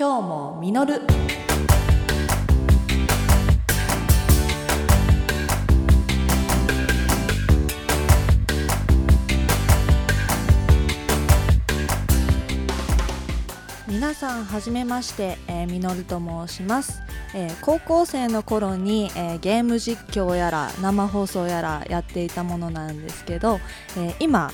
今日も実る。皆さんはじめまして、えー、みのると申します、えー高校生の頃に、えーゲーム実況やら生放送やらやっていたものなんですけど、えー今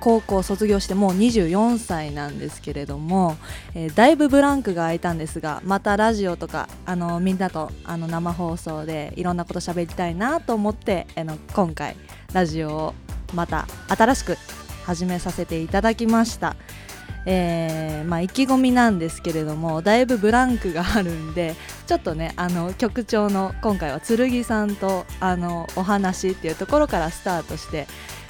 高校卒業してもう24歳なんですけれども、えーだいぶブランクが空いたんですがまたラジオとかあのみんなとあの生放送でいろんなこと喋りたいなと思ってあの今回ラジオをまた新しく始めさせていただきました。えーまあ、意気込みなんですけれどもだいぶブランクがあるんでちょっとねあの局長の今回は剣さんとあのお話っていうところからスタートして、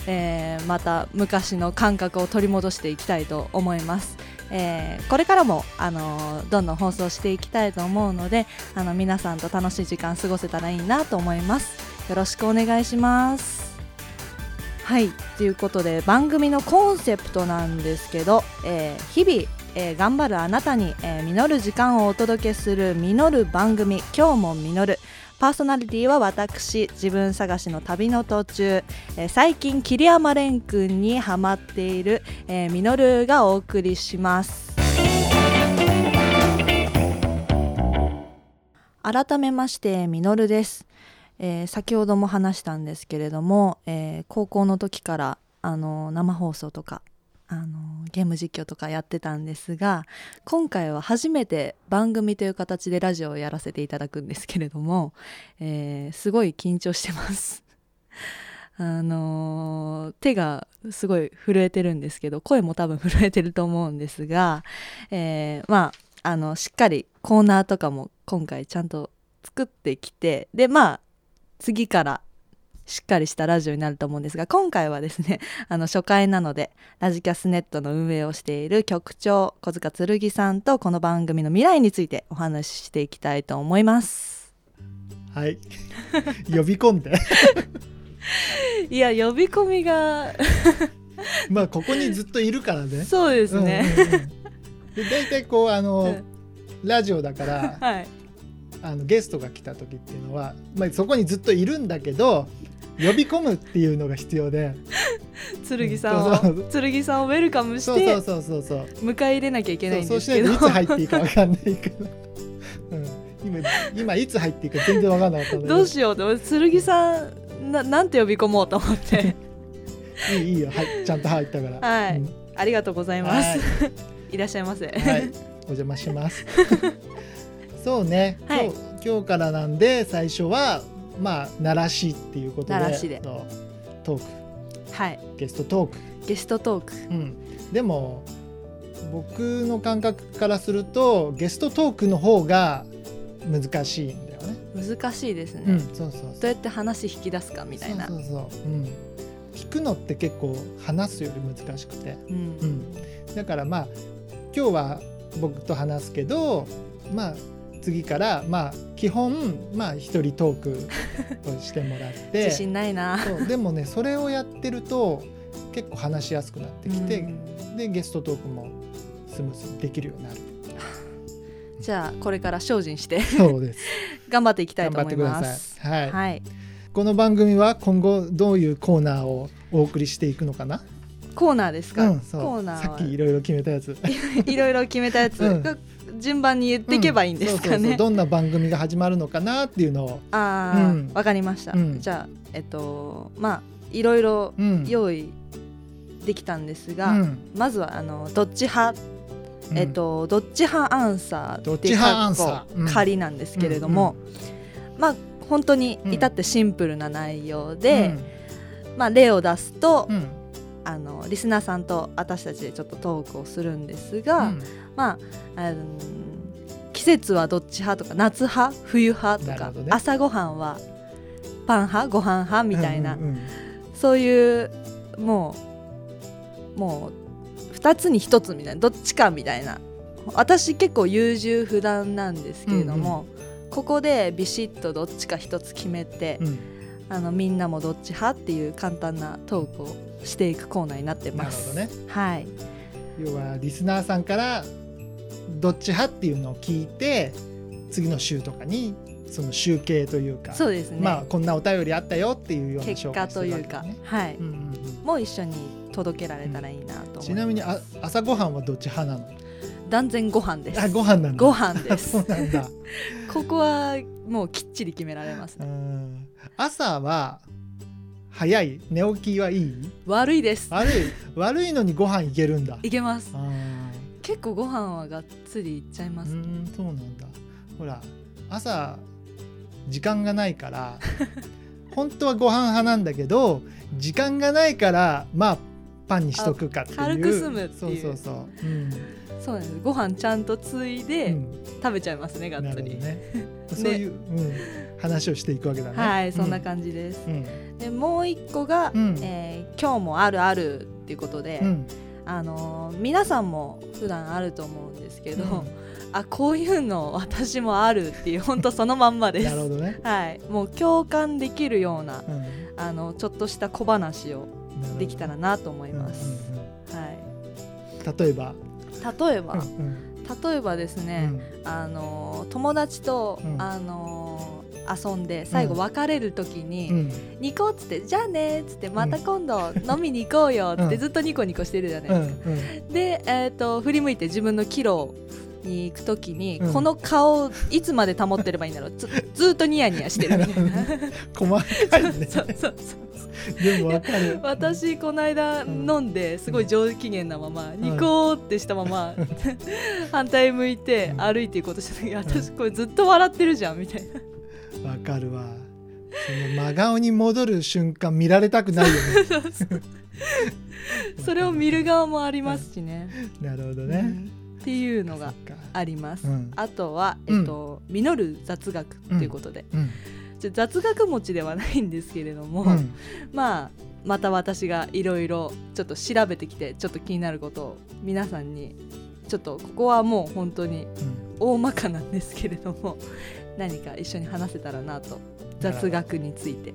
えーまた昔の感覚を取り戻していきたいと思います。えーこれからも、あのどんどん放送していきたいと思うのであの皆さんと楽しい時間過ごせたらいいなと思います。よろしくお願いします。はいということで番組のコンセプトなんですけど、えー日々、えー頑張るあなたに、えー実る時間をお届けする実る番組。今日も実る。パーソナリティは私自分探しの旅の途中、えー最近桐山蓮くんにハマっている、えー、ミノルがお送りします。改めましてミノルです、えー先ほども話したんですけれども、えー高校の時からあの生放送とかあのゲーム実況とかやってたんですが今回は初めて番組という形でラジオをやらせていただくんですけれども、えーすごい緊張してます。あのー手がすごい震えてるんですけど声も多分震えてると思うんですが、えーまああのしっかりコーナーとかも今回ちゃんと作ってきてでまあ次からしっかりしたラジオになると思うんですが今回はですね あの初回なのでラジキャスネットの運営をしている局長小塚剣さんとこの番組の未来についてお話ししていきたいと思います。はい 呼び込んで いや呼び込みがまあここにずっといるからねそうですね。うんうんうんで大体こうあの、うんラジオだからはい。あのゲストが来た時っていうのは、まあ、そこにずっといるんだけど呼び込むっていうのが必要で。剣さんをそうそう。剣さんをウェルカムしそうそうてそうそうそう。迎え入れなきゃいけないんですけど。そうしないといつ入っていいか分かんないから、うん、今今いつ入っていいか全然分かんなかったど。うしようと剣さんななんて呼び込もうと思って。いいいいよ、はい、ちゃんと入ったから。はい。うん。ありがとうございます。はい。いらっしゃいませ。はい、お邪魔します。そうね、はい。今日今日からなんで最初はまあ奈良市っていうことでで。トーク。はい。ゲストトーク、ゲストトーク。うん、でも僕の感覚からするとゲストトークの方が難しいんだよね。難しいですね、うん、そうそうそう。どうやって話引き出すかみたいな。そうそうそう、うん、聞くのって結構話すより難しくて。うん。うん、だからまあ今日は僕と話すけどまあ次からまあ基本まあ一人トークをしてもらって。自信ないな。そうでもねそれをやってると結構話しやすくなってきて、うん。でゲストトークもスムーズにできるようになる。じゃあこれから精進して。そうです。頑張っていきたい頑と思い張ってください。ます、はい、はい。この番組は今後どういうコーナーをお送りしていくのかな？コーナーですか、うんそう。コーナーは。さっきいろいろ決めたやつ。いろいろ決めたやつ、うん。順番に言っていけばいいんですかそうそうそう。ねどんな番組が始まるのかなっていうのを。ああ、うん。わかりました、うん。じゃあえっとまあいろいろうん。用意できたんですが、うん。まずはあのどっち派、うん。えっとどっち派アンサーどっっていうち派アンサー。うん仮なんですけれども、まあ本当に至ってシンプルな内容で、まあ例を出すと、うんうんあのリスナーさんと私たちでちょっとトークをするんですが、うん。まあ、あの季節はどっち派とか夏派冬派とか、ね。朝ごはんはパン派ご飯派みたいな、うんうんそういうもうもう2つに1つみたいなどっちかみたいな。私結構優柔不断なんですけれども、ここでビシッとどっちか1つ決めて、うんあのみんなもどっち派っていう簡単なトークをしていくコーナーになってなます。るほどね。はい、要はリスナーさんからどっち派っていうのを聞いて次の週とかにその集計というかそうですね、まあこんなお便りあったよっていうような結果というか、ねはい、うんうんうん。もう一緒に届けられたらいいなと思います、ちなみにあ朝ごはんはどっち派なの？断然ご飯です。あご飯なんだ。ご飯です。そうなんだここはもうきっちり決められますうねん。朝は早い。寝起きはいい？悪いです。悪い。悪いのにご飯いけるんだ。いけます。あ結構ご飯はがっつりいっちゃいます、ーうんそうなんだ。ほら朝時間がないから 本当はご飯派なんだけど時間がないからまあパンにしとくかっていう。あ軽く済むっていう。そうそうそう、うんそうなんです。ご飯ちゃんとついでうん。食べちゃいますねがっなつり、ね。そういう、うん、話をしていくわけだね。はいそんなじ、感じです、うん。でもう一個が、うん。えー今日もあるあるっていうことで、うん。あのー皆さんも普段あると思うんですけど、うん。あこういうの私もあるっていう本当そのまんまです。なるほどね、はい。もう共感できるようなうん。あのちょっとした小話をできたらなと思います、うんうんはいうん。例えば、例えば、うんうん。例えばですね、あのー友達と、うん。あのー遊んで最後別れる時に、うん。ニコっつって「じゃあね」っつって「また今度飲みに行こうよ」ってうん。ずっとニコニコしてるじゃないうんですか。うんで、えー、と振り向いて自分のキロに行く時に、うん。この顔いつまで保ってればいいんだろう。ずずっとニヤニヤしてるみたいな。細かいね。そうそうそうでもわかる。私この間うん飲んですごい上機嫌なまま、ニコーってしたまま反対向いてうん歩いていこうとした時私これずっと笑ってるじゃんみたいな。わかるわ。その真顔に戻る瞬間見られたくないよね。それを見る側もありますしね。なるほどうね、ん。っていうのがあります。うん。あとは、えっと、実る雑学ということで、うんちょ雑学持ちではないんですけれども、うん。まあまた私がいろいろちょっと調べてきてちょっと気になることを皆さんにちょっとここはもう本当に大まかなんですけれども何か一緒に話せたらなと雑学について。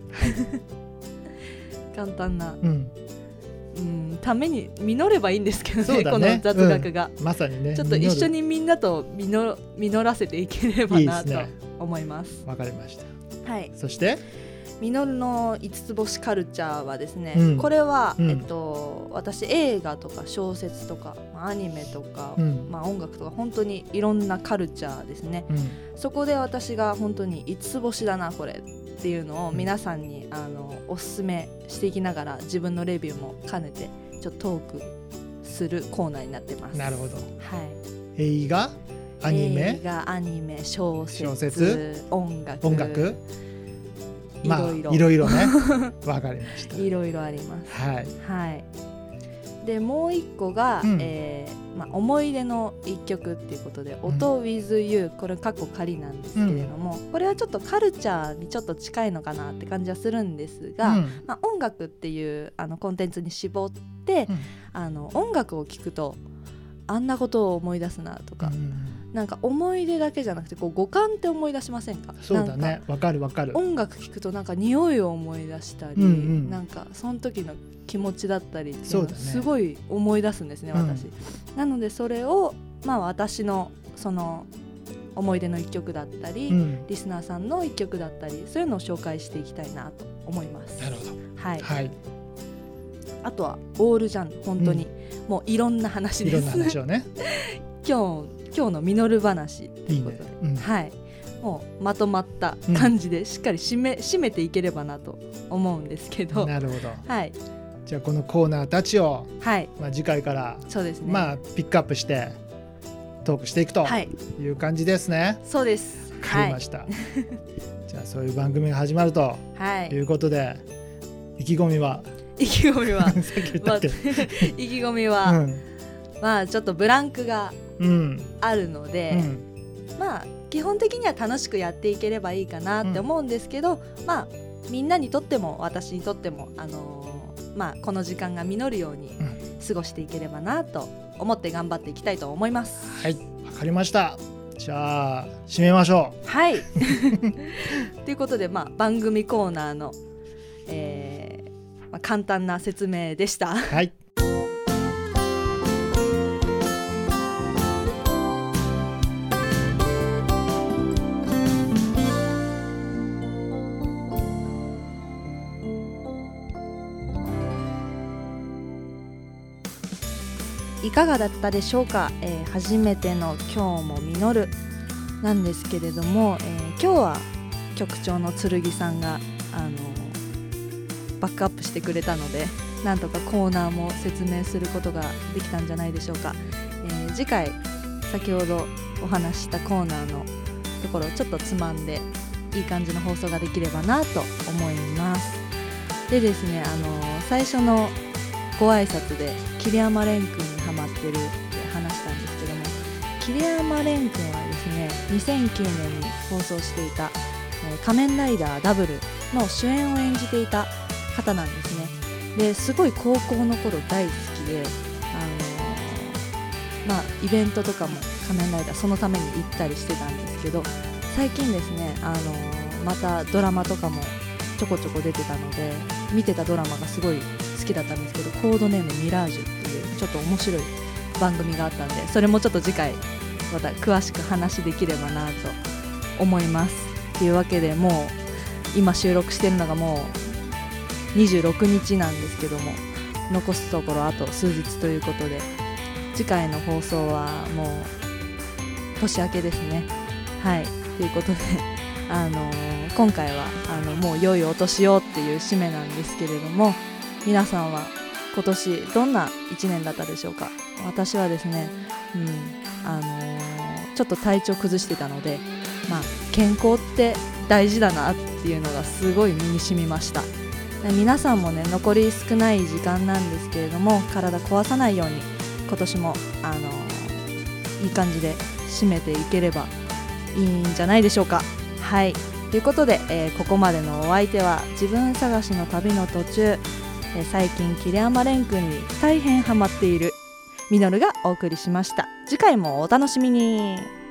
簡単な、うん。うん、ために実ればいいんですけどねね。この雑学が、まさにねちょっと一緒ににみんなと実実らせていければなと思います。わかりましたはい、そして？ミノルの五つ星カルチャーはですね、うん。これは、うん。えっと、私映画とか小説とかまあアニメとか、うん。まあ、音楽とか本当にいろんなカルチャーですね。うん。そこで私が本当に五つ星だなこれっていうのを皆さんにあのおすすめしていきながら自分のレビューも兼ねてちょっとトークするコーナーになってます。なるほど。はい、映画？アニメ？映画アニメ小説小説？音楽。音楽？まあいろいろ。ね。わかりました。いろいろあります。はい。はい。でもう一個が、うん。えーまあ、思い出の一曲っていうことで「うん。音 with you」これ過去仮なんですけれども、これはちょっとカルチャーにちょっと近いのかなって感じはするんですが、うん。まあ、音楽っていうあのコンテンツに絞って、うん。あの音楽を聴くとあんなことを思い出すなとか、うんなんか思い出だけじゃなくてこう五感って思い出しませんか？そうだね。わかるわかる。か音楽聴くとなんか匂いを思い出したり、うんうんなんかその時の気持ちだったりっていうすごい思い出すんですね、うん。私。なのでそれをまあ私のその思い出の一曲だったり、うん。リスナーさんの一曲だったりそういうのを紹介していきたいなと思います。なるほど。はい、はい。あとはオールジャンル本当に、もういろんな話いろんなです。話をね。今日今日の実る話ということで、いいね。うん。はい、もうまとまった感じでしっかり締め締めていければなと思うんですけど、なるほど。はい。じゃあこのコーナーたちをはい。まあ次回からそうですね。まあピックアップしてトークしていくとはい。いう感じですね。そうです。わかりました。じゃあそういう番組が始まるとはい。はい。いうことで意気込みは？意気込みは。意気込みは、うん。まあちょっとブランクがうんあるのうで、ん。まあ基本的には楽しくやっていければいいかなって思うんですけど、まあみんなにとっても私にとってもあのーまあこの時間が実るようにうん。過ごしていければなと思って頑張っていきたいと思います。はい。わかりました。じゃあ締めましょはい。ということで、まあ、番組コーナーの、えーまあ、簡単な説明でした。うはいいかがだったでしょうか、えー、初めての今日も実る。なんですけれども、えー、今日は局長の剣さんがあのバックアップしてくれたのでなんとかコーナーも説明することができたんじゃないでしょうか、えー、次回先ほどお話したコーナーのところをちょっとつまんでいい感じの放送ができればなと思います。でですねあの最初のご挨拶で桐山蓮君にハマってるって話したんですけども桐山蓮君はですね2009年に放送していた「仮面ライダーダブル」の主演を演じていた方なんですね。ですごい高校の頃大好きで、あの、まあ、イベントとかも仮面ライダーそのために行ったりしてたんですけど最近ですね、あの、またドラマとかもちょこちょこ出てたので見てたドラマがすごい好きだったんですけどコードネームミラージュっていうちょっと面白い番組があったんでそれもちょっと次回また詳しく話できればなと思います。というわけでもう今収録してるのがもう26日なんですけども残すところあと数日ということで次回の放送はもう年明けですね。はい。ということであのー、今回はあのもう良いお年をっていう締めなんですけれども皆さんは今年どんな1年だったでしょうか？私はですね、うんあのー、ちょっと体調崩してたので、まあ、健康って大事だなっていうのがすごい身に染みました。皆さんもね残り少ない時間なんですけれども体壊さないように今年も、あのー、いい感じで締めていければいいんじゃないでしょうか。はい。ということで、えー、ここまでのお相手は自分探しの旅の途中、最近桐山蓮くんに大変ハマっているミノルがお送りしました。次回もお楽しみに。